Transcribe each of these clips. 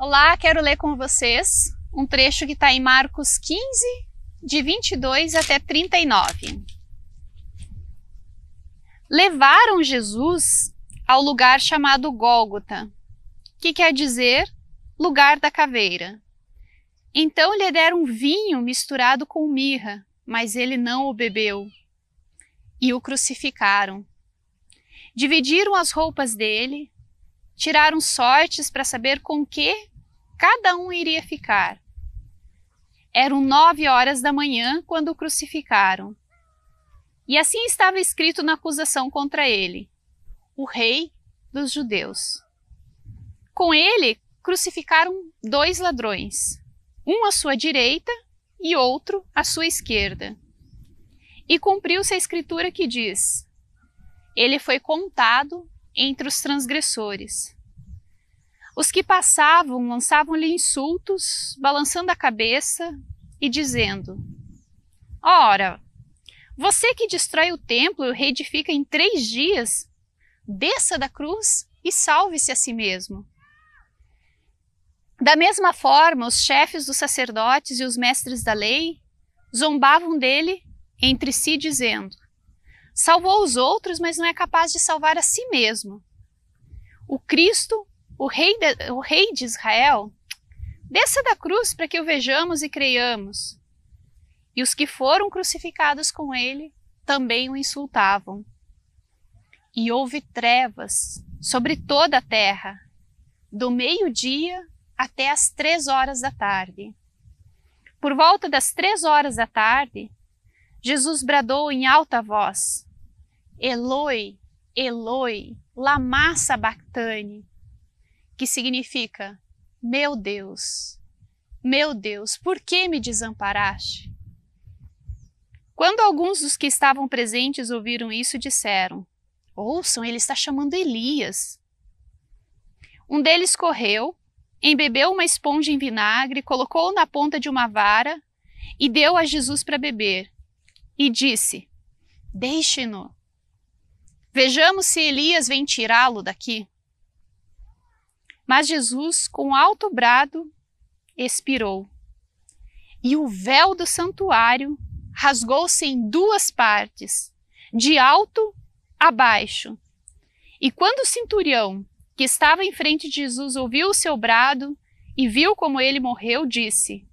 Olá, quero ler com vocês um trecho que está em Marcos 15, de 22 até 39. Levaram Jesus ao lugar chamado Gólgota, que quer dizer lugar da caveira. Então lhe deram vinho misturado com mirra, mas ele não o bebeu. E o crucificaram. Dividiram as roupas dele, tiraram sortes para saber com que cada um iria ficar. Eram nove horas da manhã quando o crucificaram. E assim estava escrito na acusação contra ele: o Rei dos Judeus. Com ele crucificaram dois ladrões, um à sua direita e outro à sua esquerda. E cumpriu-se a escritura que diz: Ele foi contado entre os transgressores. Os que passavam lançavam-lhe insultos, balançando a cabeça e dizendo: Ora, você que destrói o templo e o reedifica em três dias, desça da cruz e salve-se a si mesmo. Da mesma forma, os chefes dos sacerdotes e os mestres da lei zombavam dele entre si, dizendo: Salvou os outros, mas não é capaz de salvar a si mesmo. O Cristo o rei de, o rei de Israel, desça da cruz para que o vejamos e creiamos. E os que foram crucificados com ele também o insultavam. E houve trevas sobre toda a terra, do meio-dia até as três horas da tarde. Por volta das três horas da tarde, Jesus bradou em alta voz: Eloi, Eloi, lama sabachthani, que significa: Meu Deus, meu Deus, por que me desamparaste? Quando alguns dos que estavam presentes ouviram isso, disseram: Ouçam, ele está chamando Elias. Um deles correu, embebeu uma esponja em vinagre, colocou-o na ponta de uma vara e deu a Jesus para beber. E disse: Deixe-no. Vejamos se Elias vem tirá-lo daqui. Mas Jesus, com alto brado, expirou. E o véu do santuário rasgou-se em duas partes, de alto a baixo. E quando o centurião, que estava em frente de Jesus, ouviu o seu brado e viu como ele morreu, disse: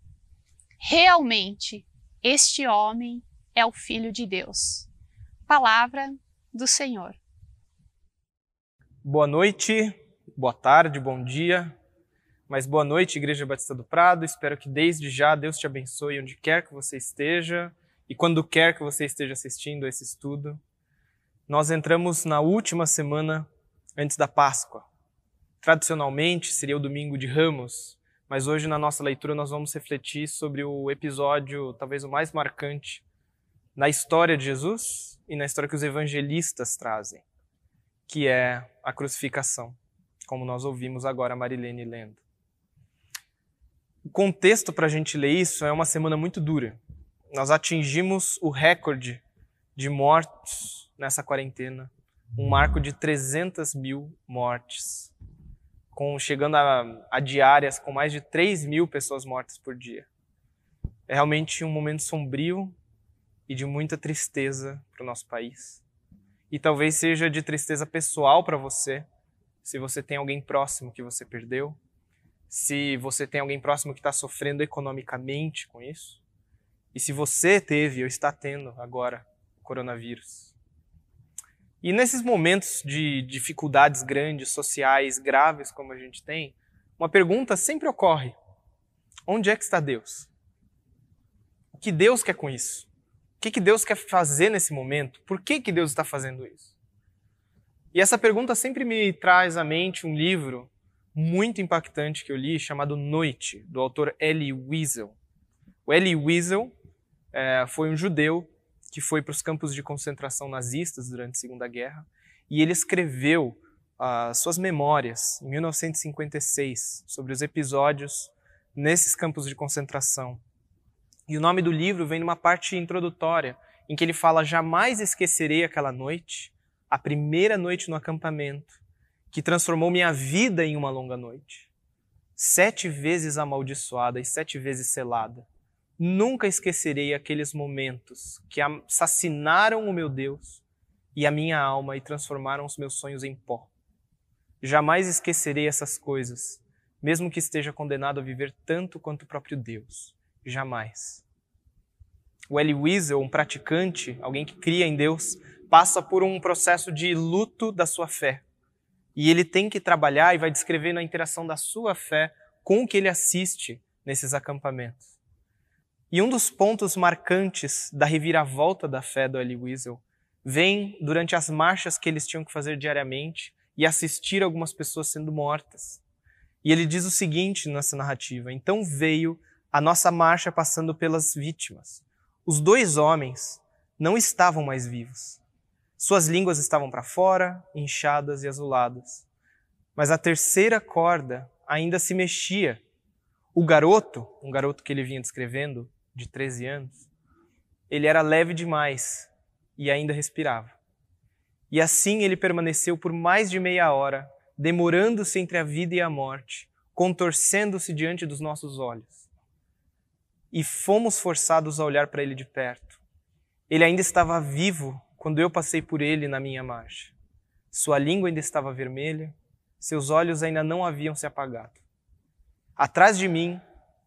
Realmente, este homem é o Filho de Deus. Palavra do Senhor. Boa noite boa tarde, bom dia, mas boa noite, Igreja Batista do Prado. Espero que desde já Deus te abençoe onde quer que você esteja e quando quer que você esteja assistindo a esse estudo. Nós entramos na última semana antes da Páscoa. Tradicionalmente seria o domingo de Ramos, mas hoje na nossa leitura nós vamos refletir sobre o episódio talvez o mais marcante na história de Jesus e na história que os evangelistas trazem, que é a crucificação como nós ouvimos agora a Marilene lendo. O contexto para a gente ler isso é uma semana muito dura. Nós atingimos o recorde de mortos nessa quarentena, um marco de 300 mil mortes, com, chegando a, a diárias com mais de 3 mil pessoas mortas por dia. É realmente um momento sombrio e de muita tristeza para o nosso país. E talvez seja de tristeza pessoal para você, se você tem alguém próximo que você perdeu, se você tem alguém próximo que está sofrendo economicamente com isso, e se você teve ou está tendo agora o coronavírus. E nesses momentos de dificuldades grandes, sociais, graves como a gente tem, uma pergunta sempre ocorre: onde é que está Deus? O que Deus quer com isso? O que Deus quer fazer nesse momento? Por que, que Deus está fazendo isso? E essa pergunta sempre me traz à mente um livro muito impactante que eu li, chamado Noite, do autor Elie Wiesel. O Elie Wiesel é, foi um judeu que foi para os campos de concentração nazistas durante a Segunda Guerra e ele escreveu uh, suas memórias em 1956 sobre os episódios nesses campos de concentração. E o nome do livro vem numa parte introdutória em que ele fala: Jamais esquecerei aquela noite a primeira noite no acampamento, que transformou minha vida em uma longa noite. sete vezes amaldiçoada e sete vezes selada. Nunca esquecerei aqueles momentos que assassinaram o meu Deus e a minha alma e transformaram os meus sonhos em pó. Jamais esquecerei essas coisas, mesmo que esteja condenado a viver tanto quanto o próprio Deus. Jamais. O Elie Wiesel, um praticante, alguém que cria em Deus, passa por um processo de luto da sua fé. E ele tem que trabalhar e vai descrevendo a interação da sua fé com o que ele assiste nesses acampamentos. E um dos pontos marcantes da reviravolta da fé do Elie Wiesel vem durante as marchas que eles tinham que fazer diariamente e assistir algumas pessoas sendo mortas. E ele diz o seguinte nessa narrativa: Então veio a nossa marcha passando pelas vítimas. Os dois homens não estavam mais vivos. Suas línguas estavam para fora, inchadas e azuladas. Mas a terceira corda ainda se mexia. O garoto, um garoto que ele vinha descrevendo, de 13 anos, ele era leve demais e ainda respirava. E assim ele permaneceu por mais de meia hora, demorando-se entre a vida e a morte, contorcendo-se diante dos nossos olhos. E fomos forçados a olhar para ele de perto. Ele ainda estava vivo quando eu passei por ele na minha marcha. Sua língua ainda estava vermelha, seus olhos ainda não haviam se apagado. Atrás de mim,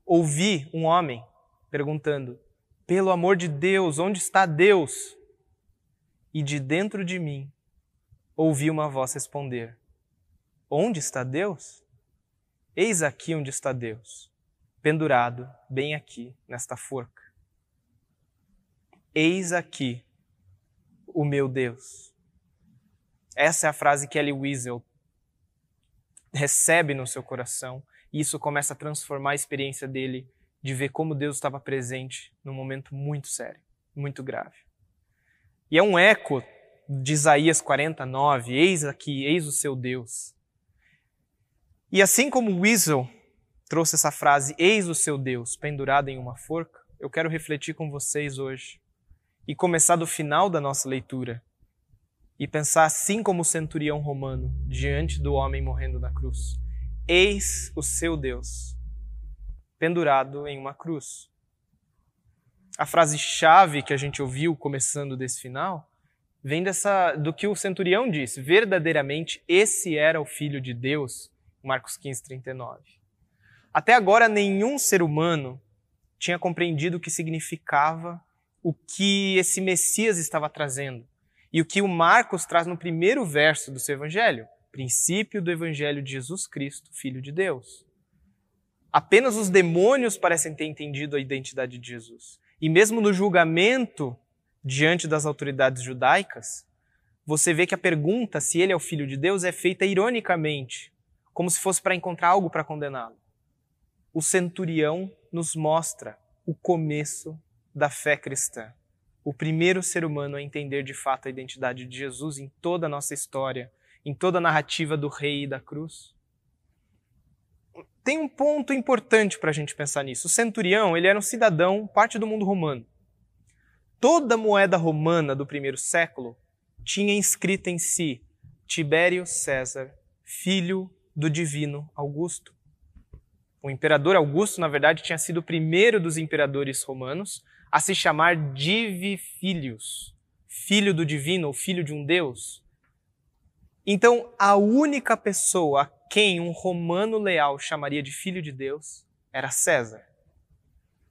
ouvi um homem perguntando: Pelo amor de Deus, onde está Deus? E de dentro de mim, ouvi uma voz responder: Onde está Deus? Eis aqui onde está Deus, pendurado bem aqui, nesta forca. Eis aqui o meu Deus. Essa é a frase que Ellie Wiesel recebe no seu coração e isso começa a transformar a experiência dele de ver como Deus estava presente num momento muito sério, muito grave. E é um eco de Isaías 49, eis aqui, eis o seu Deus. E assim como Wiesel trouxe essa frase, eis o seu Deus, pendurado em uma forca, eu quero refletir com vocês hoje e começar do final da nossa leitura e pensar assim como o centurião romano diante do homem morrendo na cruz. Eis o seu Deus, pendurado em uma cruz. A frase-chave que a gente ouviu começando desse final vem dessa do que o centurião disse: verdadeiramente esse era o filho de Deus, Marcos 15, 39. Até agora, nenhum ser humano tinha compreendido o que significava o que esse Messias estava trazendo. E o que o Marcos traz no primeiro verso do seu evangelho, princípio do evangelho de Jesus Cristo, filho de Deus. Apenas os demônios parecem ter entendido a identidade de Jesus. E mesmo no julgamento diante das autoridades judaicas, você vê que a pergunta se ele é o filho de Deus é feita ironicamente, como se fosse para encontrar algo para condená-lo. O centurião nos mostra o começo da fé cristã. O primeiro ser humano a entender de fato a identidade de Jesus em toda a nossa história, em toda a narrativa do rei e da cruz. Tem um ponto importante para a gente pensar nisso. O centurião, ele era um cidadão, parte do mundo romano. Toda moeda romana do primeiro século tinha inscrita em si Tibério César, filho do divino Augusto. O imperador Augusto, na verdade, tinha sido o primeiro dos imperadores romanos a se chamar Divi Filius, filho do divino ou filho de um deus. Então, a única pessoa a quem um romano leal chamaria de filho de Deus era César.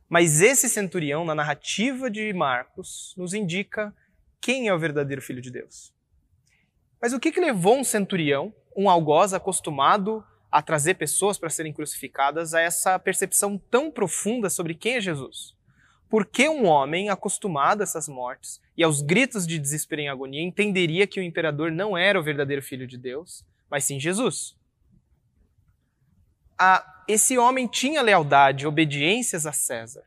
Mas esse centurião, na narrativa de Marcos, nos indica quem é o verdadeiro filho de Deus. Mas o que, que levou um centurião, um algoz acostumado a trazer pessoas para serem crucificadas, a essa percepção tão profunda sobre quem é Jesus? Por que um homem acostumado a essas mortes e aos gritos de desespero e agonia entenderia que o imperador não era o verdadeiro filho de Deus, mas sim Jesus? Ah, esse homem tinha lealdade, obediências a César,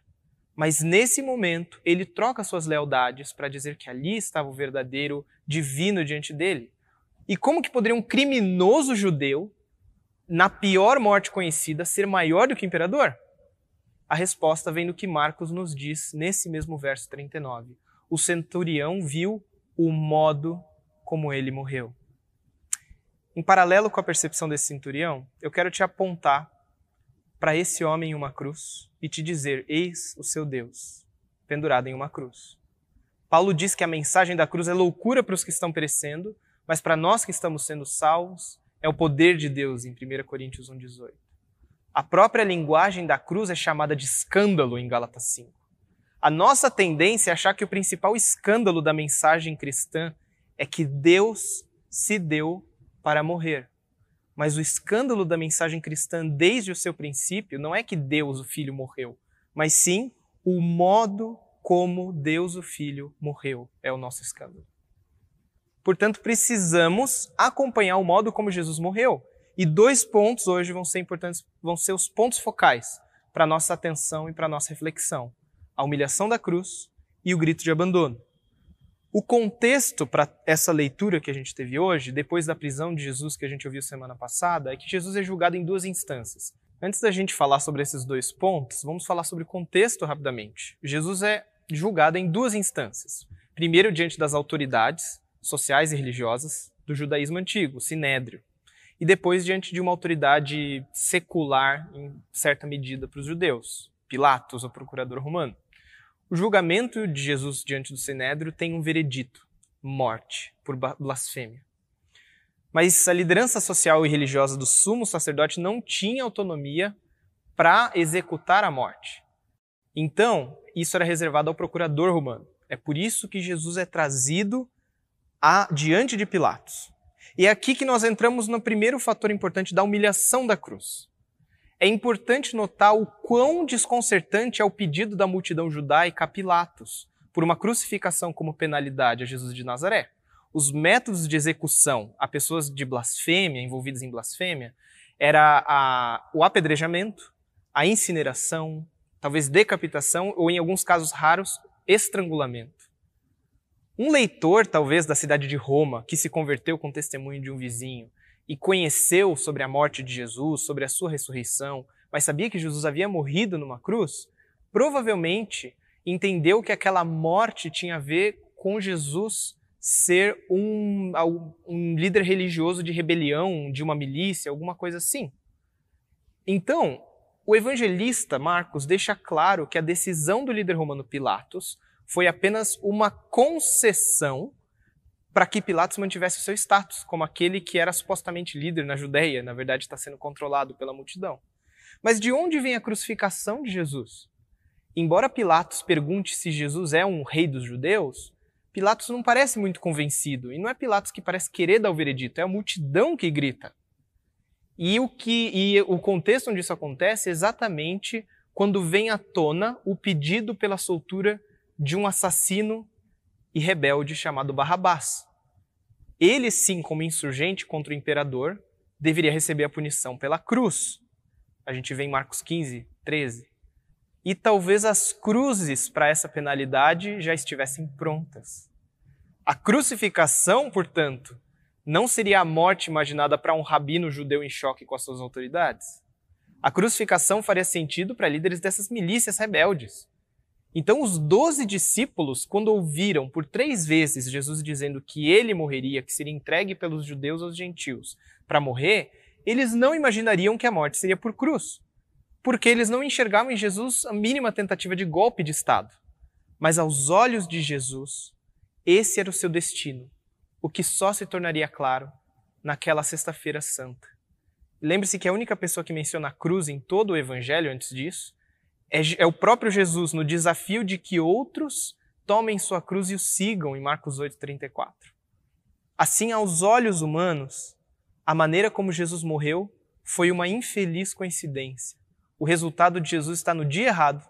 mas nesse momento ele troca suas lealdades para dizer que ali estava o verdadeiro divino diante dele. E como que poderia um criminoso judeu, na pior morte conhecida, ser maior do que imperador? A resposta vem do que Marcos nos diz nesse mesmo verso 39. O centurião viu o modo como ele morreu. Em paralelo com a percepção desse centurião, eu quero te apontar para esse homem em uma cruz e te dizer: Eis o seu Deus, pendurado em uma cruz. Paulo diz que a mensagem da cruz é loucura para os que estão perecendo, mas para nós que estamos sendo salvos, é o poder de Deus em 1 Coríntios 1,18. A própria linguagem da cruz é chamada de escândalo em Gálatas 5. A nossa tendência é achar que o principal escândalo da mensagem cristã é que Deus se deu para morrer. Mas o escândalo da mensagem cristã desde o seu princípio não é que Deus, o Filho, morreu, mas sim o modo como Deus, o Filho, morreu. É o nosso escândalo. Portanto, precisamos acompanhar o modo como Jesus morreu. E dois pontos hoje vão ser importantes, vão ser os pontos focais para nossa atenção e para nossa reflexão: a humilhação da cruz e o grito de abandono. O contexto para essa leitura que a gente teve hoje, depois da prisão de Jesus que a gente ouviu semana passada, é que Jesus é julgado em duas instâncias. Antes da gente falar sobre esses dois pontos, vamos falar sobre o contexto rapidamente. Jesus é julgado em duas instâncias. Primeiro, diante das autoridades sociais e religiosas do judaísmo antigo, o sinédrio. E depois, diante de uma autoridade secular, em certa medida, para os judeus, Pilatos, o procurador romano. O julgamento de Jesus diante do Sinédrio tem um veredito: morte por blasfêmia. Mas a liderança social e religiosa do sumo sacerdote não tinha autonomia para executar a morte. Então, isso era reservado ao procurador romano. É por isso que Jesus é trazido a, diante de Pilatos. E é aqui que nós entramos no primeiro fator importante da humilhação da cruz é importante notar o quão desconcertante é o pedido da multidão judaica a Pilatos por uma crucificação como penalidade a Jesus de Nazaré. Os métodos de execução a pessoas de blasfêmia, envolvidas em blasfêmia, era a, o apedrejamento, a incineração, talvez decapitação ou, em alguns casos raros, estrangulamento. Um leitor, talvez, da cidade de Roma, que se converteu com testemunho de um vizinho, e conheceu sobre a morte de Jesus, sobre a sua ressurreição, mas sabia que Jesus havia morrido numa cruz, provavelmente entendeu que aquela morte tinha a ver com Jesus ser um, um líder religioso de rebelião, de uma milícia, alguma coisa assim. Então, o evangelista Marcos deixa claro que a decisão do líder romano Pilatos foi apenas uma concessão para que Pilatos mantivesse o seu status como aquele que era supostamente líder na Judéia, na verdade está sendo controlado pela multidão. Mas de onde vem a crucificação de Jesus? Embora Pilatos pergunte se Jesus é um rei dos judeus, Pilatos não parece muito convencido, e não é Pilatos que parece querer dar o veredito, é a multidão que grita. E o que e o contexto onde isso acontece é exatamente quando vem à tona o pedido pela soltura de um assassino e rebelde chamado Barrabás. Ele, sim, como insurgente contra o imperador, deveria receber a punição pela cruz. A gente vê em Marcos 15, 13. E talvez as cruzes para essa penalidade já estivessem prontas. A crucificação, portanto, não seria a morte imaginada para um rabino judeu em choque com as suas autoridades. A crucificação faria sentido para líderes dessas milícias rebeldes. Então, os doze discípulos, quando ouviram por três vezes Jesus dizendo que ele morreria, que seria entregue pelos judeus aos gentios para morrer, eles não imaginariam que a morte seria por cruz, porque eles não enxergavam em Jesus a mínima tentativa de golpe de Estado. Mas aos olhos de Jesus, esse era o seu destino, o que só se tornaria claro naquela Sexta-feira Santa. Lembre-se que a única pessoa que menciona a cruz em todo o Evangelho antes disso é, é o próprio Jesus no desafio de que outros tomem sua cruz e o sigam, em Marcos 8,34. Assim, aos olhos humanos, a maneira como Jesus morreu foi uma infeliz coincidência. O resultado de Jesus está no dia errado,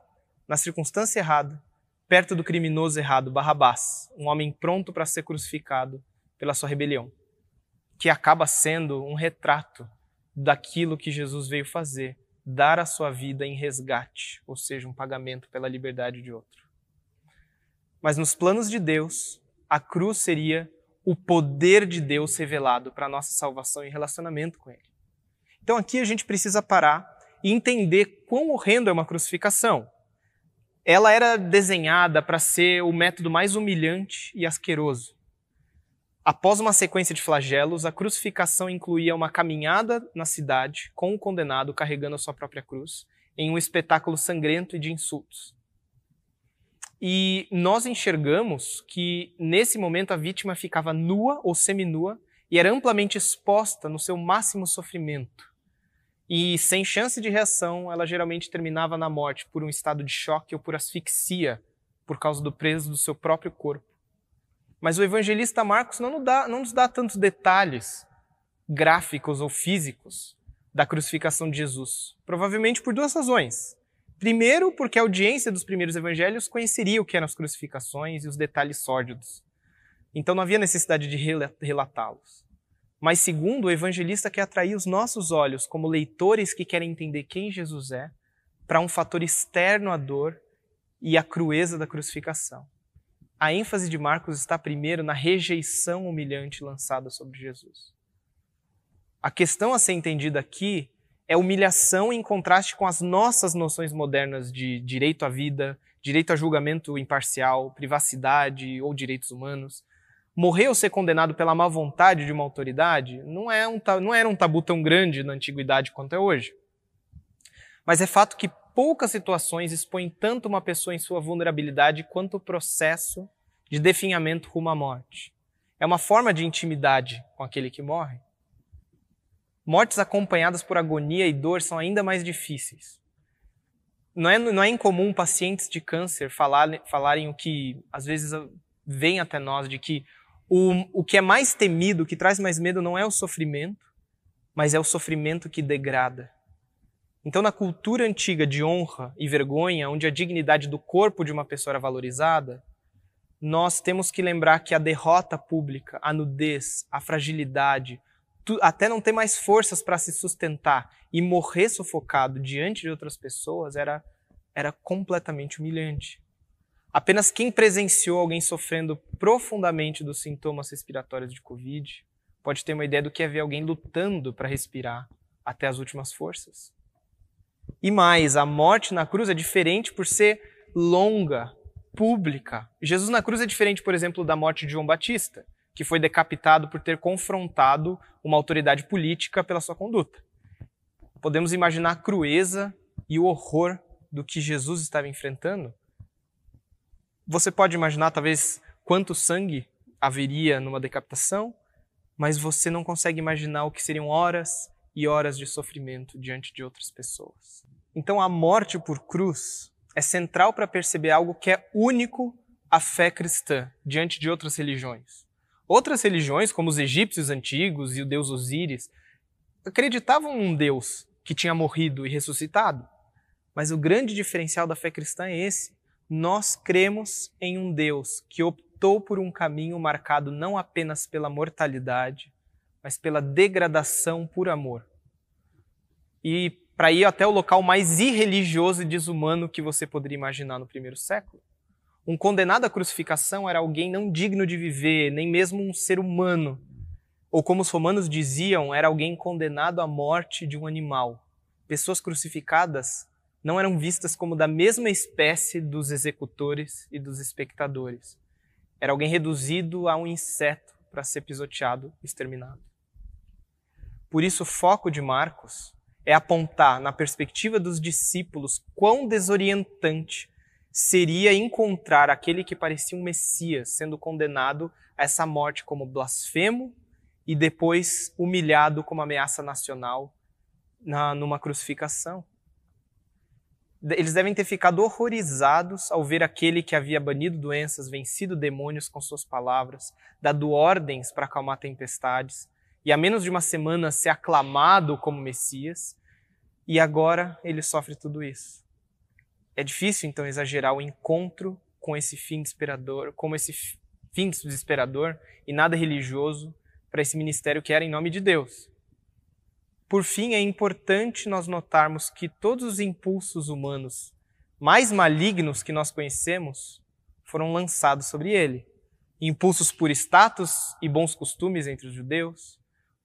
na circunstância errada, perto do criminoso errado, Barrabás, um homem pronto para ser crucificado pela sua rebelião, que acaba sendo um retrato daquilo que Jesus veio fazer dar a sua vida em resgate, ou seja, um pagamento pela liberdade de outro. Mas nos planos de Deus, a cruz seria o poder de Deus revelado para a nossa salvação e relacionamento com Ele. Então aqui a gente precisa parar e entender quão horrendo é uma crucificação. Ela era desenhada para ser o método mais humilhante e asqueroso. Após uma sequência de flagelos, a crucificação incluía uma caminhada na cidade com o condenado carregando a sua própria cruz, em um espetáculo sangrento e de insultos. E nós enxergamos que nesse momento a vítima ficava nua ou seminua e era amplamente exposta no seu máximo sofrimento. E sem chance de reação, ela geralmente terminava na morte por um estado de choque ou por asfixia por causa do peso do seu próprio corpo. Mas o evangelista Marcos não nos dá, não nos dá tantos detalhes gráficos ou físicos da crucificação de Jesus. Provavelmente por duas razões. Primeiro, porque a audiência dos primeiros evangelhos conheceria o que eram as crucificações e os detalhes sórdidos. Então não havia necessidade de relatá-los. Mas segundo, o evangelista quer atrair os nossos olhos como leitores que querem entender quem Jesus é para um fator externo à dor e à crueza da crucificação a ênfase de Marcos está primeiro na rejeição humilhante lançada sobre Jesus. A questão a ser entendida aqui é humilhação em contraste com as nossas noções modernas de direito à vida, direito a julgamento imparcial, privacidade ou direitos humanos. Morrer ou ser condenado pela má vontade de uma autoridade não, é um, não era um tabu tão grande na antiguidade quanto é hoje. Mas é fato que poucas situações expõem tanto uma pessoa em sua vulnerabilidade quanto o processo de definhamento rumo à morte. É uma forma de intimidade com aquele que morre. Mortes acompanhadas por agonia e dor são ainda mais difíceis. Não é, não é incomum pacientes de câncer falar, falarem o que às vezes vem até nós, de que o, o que é mais temido, o que traz mais medo, não é o sofrimento, mas é o sofrimento que degrada. Então, na cultura antiga de honra e vergonha, onde a dignidade do corpo de uma pessoa era valorizada, nós temos que lembrar que a derrota pública, a nudez, a fragilidade, até não ter mais forças para se sustentar e morrer sufocado diante de outras pessoas era, era completamente humilhante. Apenas quem presenciou alguém sofrendo profundamente dos sintomas respiratórios de Covid pode ter uma ideia do que é ver alguém lutando para respirar até as últimas forças. E mais, a morte na cruz é diferente por ser longa, pública. Jesus na cruz é diferente, por exemplo, da morte de João Batista, que foi decapitado por ter confrontado uma autoridade política pela sua conduta. Podemos imaginar a crueza e o horror do que Jesus estava enfrentando? Você pode imaginar, talvez, quanto sangue haveria numa decapitação, mas você não consegue imaginar o que seriam horas e horas de sofrimento diante de outras pessoas. Então a morte por cruz é central para perceber algo que é único à fé cristã diante de outras religiões. Outras religiões, como os egípcios antigos e o deus Osíris, acreditavam num Deus que tinha morrido e ressuscitado. Mas o grande diferencial da fé cristã é esse. Nós cremos em um Deus que optou por um caminho marcado não apenas pela mortalidade, mas pela degradação por amor. E para ir até o local mais irreligioso e desumano que você poderia imaginar no primeiro século. Um condenado à crucificação era alguém não digno de viver, nem mesmo um ser humano. Ou como os romanos diziam, era alguém condenado à morte de um animal. Pessoas crucificadas não eram vistas como da mesma espécie dos executores e dos espectadores. Era alguém reduzido a um inseto para ser pisoteado, exterminado. Por isso, o foco de Marcos é apontar na perspectiva dos discípulos quão desorientante seria encontrar aquele que parecia um Messias sendo condenado a essa morte como blasfemo e depois humilhado como ameaça nacional na, numa crucificação. Eles devem ter ficado horrorizados ao ver aquele que havia banido doenças, vencido demônios com suas palavras, dado ordens para acalmar tempestades, e há menos de uma semana ser aclamado como Messias, e agora ele sofre tudo isso. É difícil então exagerar o encontro com esse fim desesperador, como esse fim desesperador e nada religioso para esse ministério que era em nome de Deus. Por fim, é importante nós notarmos que todos os impulsos humanos mais malignos que nós conhecemos foram lançados sobre ele. Impulsos por status e bons costumes entre os judeus,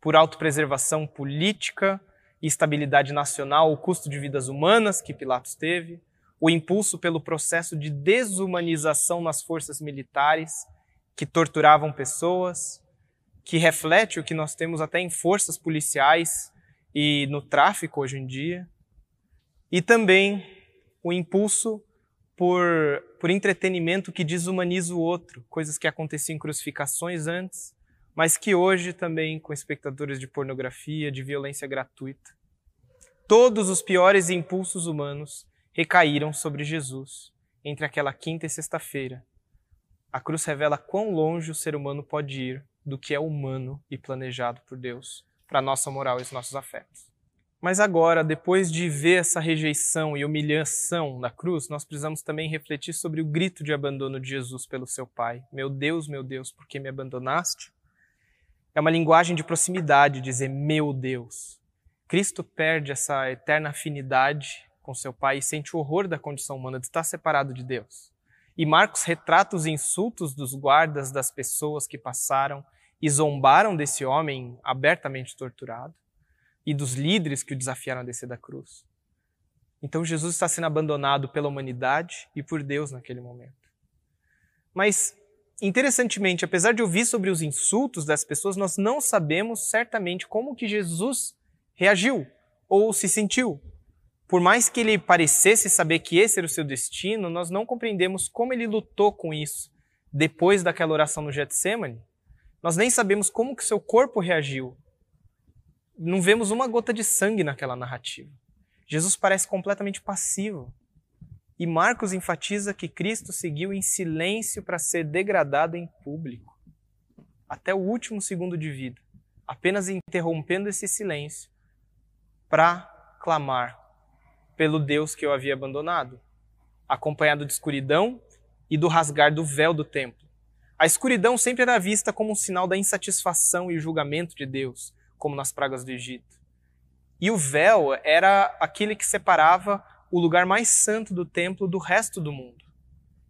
por autopreservação política e estabilidade nacional, o custo de vidas humanas que Pilatos teve, o impulso pelo processo de desumanização nas forças militares que torturavam pessoas, que reflete o que nós temos até em forças policiais e no tráfico hoje em dia, e também o impulso por, por entretenimento que desumaniza o outro, coisas que aconteciam em crucificações antes, mas que hoje também com espectadores de pornografia, de violência gratuita. Todos os piores impulsos humanos recaíram sobre Jesus entre aquela quinta e sexta-feira. A cruz revela quão longe o ser humano pode ir do que é humano e planejado por Deus para nossa moral e os nossos afetos. Mas agora, depois de ver essa rejeição e humilhação na cruz, nós precisamos também refletir sobre o grito de abandono de Jesus pelo seu Pai. Meu Deus, meu Deus, por que me abandonaste? É uma linguagem de proximidade dizer meu Deus. Cristo perde essa eterna afinidade com seu Pai e sente o horror da condição humana de estar separado de Deus. E Marcos retrata os insultos dos guardas das pessoas que passaram e zombaram desse homem abertamente torturado e dos líderes que o desafiaram a descer da cruz. Então Jesus está sendo abandonado pela humanidade e por Deus naquele momento. Mas, interessantemente, apesar de ouvir sobre os insultos das pessoas, nós não sabemos certamente como que Jesus reagiu ou se sentiu. Por mais que ele parecesse saber que esse era o seu destino, nós não compreendemos como ele lutou com isso depois daquela oração no Getsemane. Nós nem sabemos como que seu corpo reagiu não vemos uma gota de sangue naquela narrativa. Jesus parece completamente passivo. E Marcos enfatiza que Cristo seguiu em silêncio para ser degradado em público, até o último segundo de vida, apenas interrompendo esse silêncio para clamar pelo Deus que eu havia abandonado, acompanhado de escuridão e do rasgar do véu do templo. A escuridão sempre era vista como um sinal da insatisfação e julgamento de Deus, como nas pragas do Egito. E o véu era aquele que separava o lugar mais santo do templo do resto do mundo.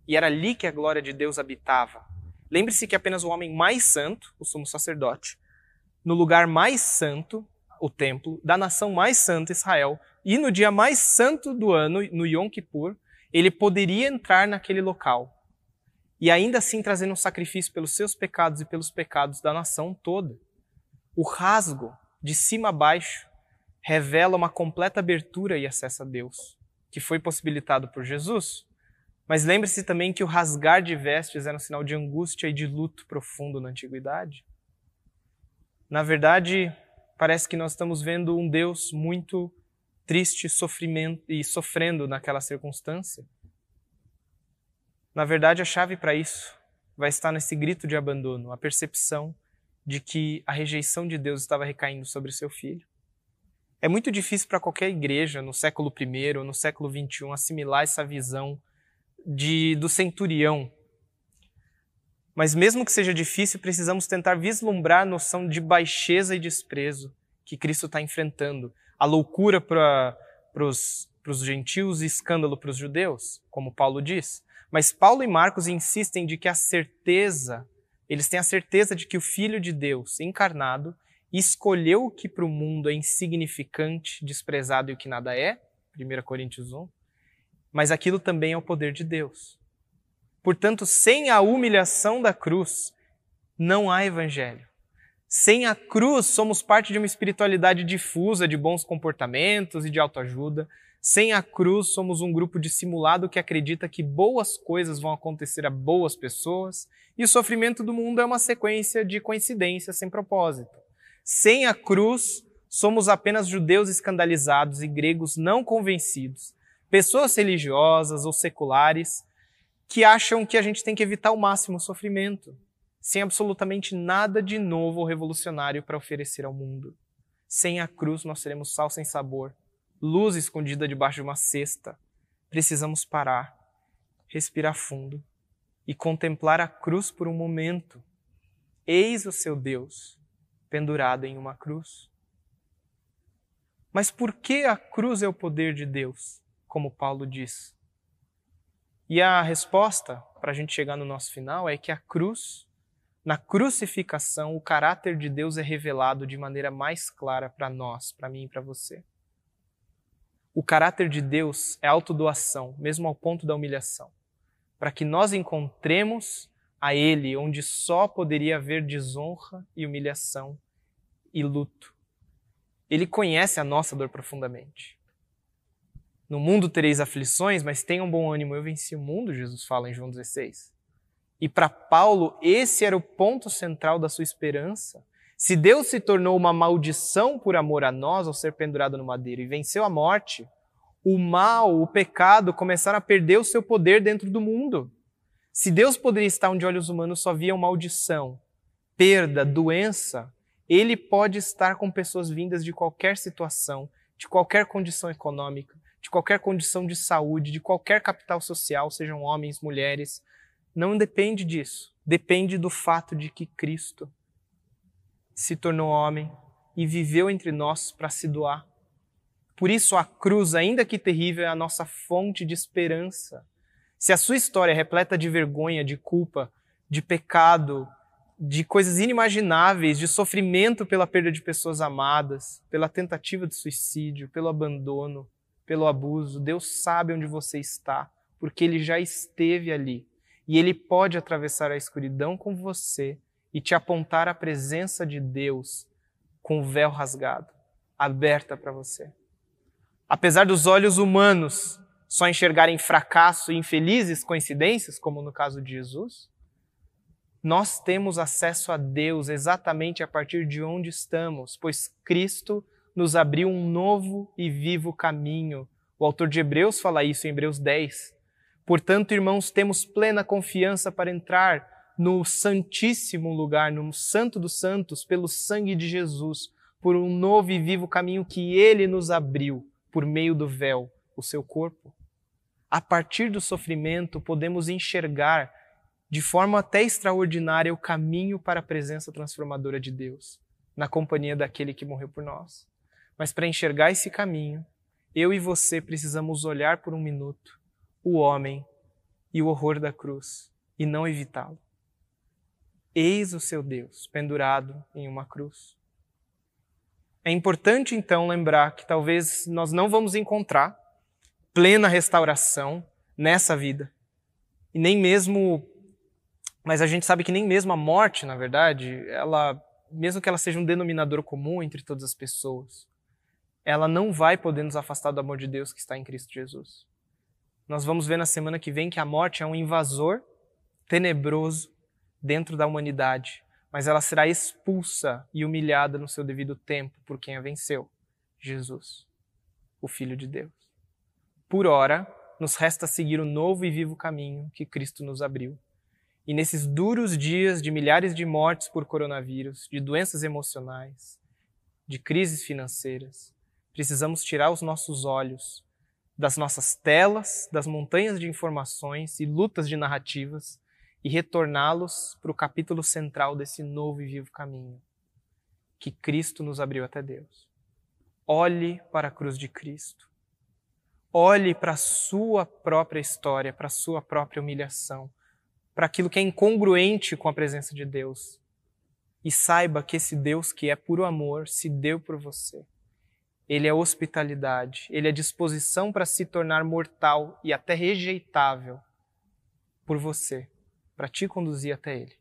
E era ali que a glória de Deus habitava. Lembre-se que apenas o homem mais santo, o sumo sacerdote, no lugar mais santo, o templo, da nação mais santa, Israel, e no dia mais santo do ano, no Yom Kippur, ele poderia entrar naquele local. E ainda assim trazendo um sacrifício pelos seus pecados e pelos pecados da nação toda. O rasgo, de cima a baixo, revela uma completa abertura e acesso a Deus, que foi possibilitado por Jesus. Mas lembre-se também que o rasgar de vestes era um sinal de angústia e de luto profundo na antiguidade. Na verdade, parece que nós estamos vendo um Deus muito triste sofrimento, e sofrendo naquela circunstância. Na verdade, a chave para isso vai estar nesse grito de abandono, a percepção de que a rejeição de Deus estava recaindo sobre seu filho. É muito difícil para qualquer igreja no século I no século XXI assimilar essa visão de, do centurião. Mas mesmo que seja difícil, precisamos tentar vislumbrar a noção de baixeza e desprezo que Cristo está enfrentando. A loucura para os gentios e escândalo para os judeus, como Paulo diz. Mas Paulo e Marcos insistem de que a certeza eles têm a certeza de que o Filho de Deus, encarnado, escolheu o que para o mundo é insignificante, desprezado e o que nada é, 1 Coríntios 1, mas aquilo também é o poder de Deus. Portanto, sem a humilhação da cruz, não há evangelho. Sem a cruz, somos parte de uma espiritualidade difusa de bons comportamentos e de autoajuda, sem a cruz, somos um grupo dissimulado que acredita que boas coisas vão acontecer a boas pessoas e o sofrimento do mundo é uma sequência de coincidências sem propósito. Sem a cruz, somos apenas judeus escandalizados e gregos não convencidos, pessoas religiosas ou seculares que acham que a gente tem que evitar ao máximo o sofrimento, sem absolutamente nada de novo ou revolucionário para oferecer ao mundo. Sem a cruz, nós seremos sal sem sabor luz escondida debaixo de uma cesta. Precisamos parar, respirar fundo e contemplar a cruz por um momento. Eis o seu Deus pendurado em uma cruz. Mas por que a cruz é o poder de Deus, como Paulo diz? E a resposta, para a gente chegar no nosso final, é que a cruz, na crucificação, o caráter de Deus é revelado de maneira mais clara para nós, para mim e para você. O caráter de Deus é autodoação, mesmo ao ponto da humilhação, para que nós encontremos a Ele, onde só poderia haver desonra e humilhação e luto. Ele conhece a nossa dor profundamente. No mundo tereis aflições, mas tenham bom ânimo, eu venci o mundo, Jesus fala em João 16. E para Paulo, esse era o ponto central da sua esperança. Se Deus se tornou uma maldição por amor a nós ao ser pendurado no madeiro e venceu a morte, o mal, o pecado começaram a perder o seu poder dentro do mundo. Se Deus poderia estar onde olhos humanos só viam maldição, perda, doença, ele pode estar com pessoas vindas de qualquer situação, de qualquer condição econômica, de qualquer condição de saúde, de qualquer capital social, sejam homens, mulheres. Não depende disso. Depende do fato de que Cristo se tornou homem e viveu entre nós para se doar. Por isso, a cruz, ainda que terrível, é a nossa fonte de esperança. Se a sua história é repleta de vergonha, de culpa, de pecado, de coisas inimagináveis, de sofrimento pela perda de pessoas amadas, pela tentativa de suicídio, pelo abandono, pelo abuso. Deus sabe onde você está, porque Ele já esteve ali. E Ele pode atravessar a escuridão com você e te apontar a presença de Deus com o véu rasgado, aberta para você. Apesar dos olhos humanos só enxergarem fracasso e infelizes coincidências, como no caso de Jesus, nós temos acesso a Deus exatamente a partir de onde estamos, pois Cristo nos abriu um novo e vivo caminho. O autor de Hebreus fala isso em Hebreus 10. Portanto, irmãos, temos plena confiança para entrar no santíssimo lugar, no santo dos santos, pelo sangue de Jesus, por um novo e vivo caminho que ele nos abriu por meio do véu, o seu corpo. A partir do sofrimento, podemos enxergar de forma até extraordinária o caminho para a presença transformadora de Deus, na companhia daquele que morreu por nós. Mas para enxergar esse caminho, eu e você precisamos olhar por um minuto o homem e o horror da cruz e não evitá-lo. Eis o seu Deus pendurado em uma cruz. É importante então lembrar que talvez nós não vamos encontrar plena restauração nessa vida. E nem mesmo mas a gente sabe que nem mesmo a morte, na verdade, ela mesmo que ela seja um denominador comum entre todas as pessoas, ela não vai poder nos afastar do amor de Deus que está em Cristo Jesus. Nós vamos ver na semana que vem que a morte é um invasor tenebroso dentro da humanidade, mas ela será expulsa e humilhada no seu devido tempo por quem a venceu, Jesus, o Filho de Deus. Por ora, nos resta seguir o novo e vivo caminho que Cristo nos abriu. E nesses duros dias de milhares de mortes por coronavírus, de doenças emocionais, de crises financeiras, precisamos tirar os nossos olhos das nossas telas, das montanhas de informações e lutas de narrativas e retorná-los para o capítulo central desse novo e vivo caminho que Cristo nos abriu até Deus. Olhe para a cruz de Cristo. Olhe para a sua própria história, para a sua própria humilhação, para aquilo que é incongruente com a presença de Deus. E saiba que esse Deus que é puro amor se deu por você ele é hospitalidade, ele é disposição para se tornar mortal e até rejeitável por você, para te conduzir até ele.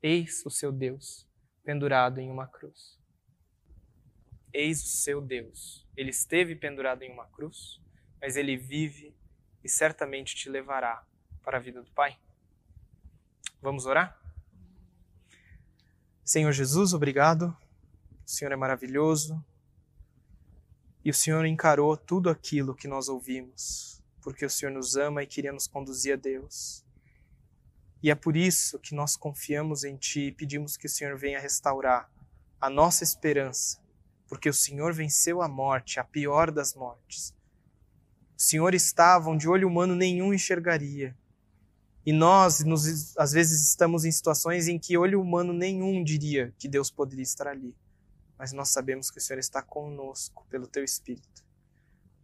Eis o seu Deus pendurado em uma cruz. Eis o seu Deus. Ele esteve pendurado em uma cruz, mas ele vive e certamente te levará para a vida do Pai. Vamos orar? Senhor Jesus, obrigado. O Senhor é maravilhoso, e o Senhor encarou tudo aquilo que nós ouvimos, porque o Senhor nos ama e queria nos conduzir a Deus. E é por isso que nós confiamos em Ti e pedimos que o Senhor venha restaurar a nossa esperança, porque o Senhor venceu a morte, a pior das mortes. O Senhor estava onde olho humano nenhum enxergaria. E nós, nos, às vezes, estamos em situações em que olho humano nenhum diria que Deus poderia estar ali mas nós sabemos que o Senhor está conosco pelo teu Espírito.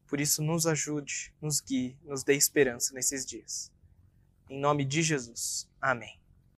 Por isso, nos ajude, nos guie, nos dê esperança nesses dias. Em nome de Jesus. Amém.